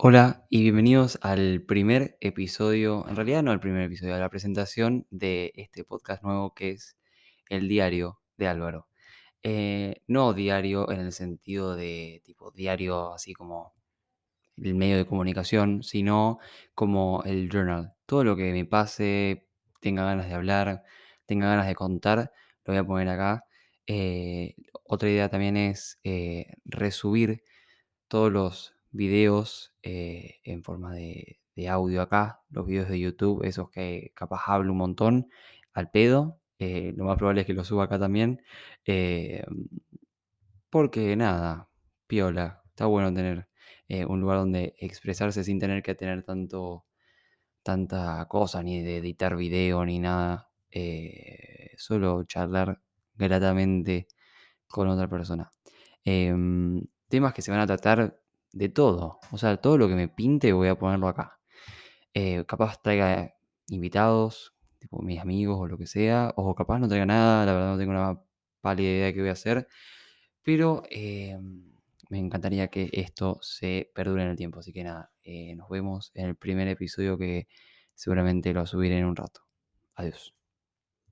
Hola y bienvenidos al primer episodio, en realidad no al primer episodio, a la presentación de este podcast nuevo que es El Diario de Álvaro. Eh, no diario en el sentido de tipo diario así como el medio de comunicación, sino como el journal. Todo lo que me pase, tenga ganas de hablar, tenga ganas de contar, lo voy a poner acá. Eh, otra idea también es eh, resubir todos los videos eh, en forma de, audio acá, los videos de YouTube, esos que capaz hablo un montón al pedo. eh, lo más probable es que los suba acá también. eh, porque nada, piola, está bueno tener un lugar donde expresarse sin tener que tener tanto, tanta cosa, ni de editar video, ni nada. solo charlar gratamente con otra persona. Em, temas que se van a tratar de todo. O sea, todo lo que me pinte voy a ponerlo acá. Eh, capaz traiga invitados, tipo mis amigos o lo que sea. O capaz no traiga nada, la verdad no tengo una pálida idea de qué voy a hacer. Pero em, me encantaría que esto se perdure en el tiempo. Así que nada, eh, nos vemos en el primer episodio que seguramente lo subiré en un rato. Adiós.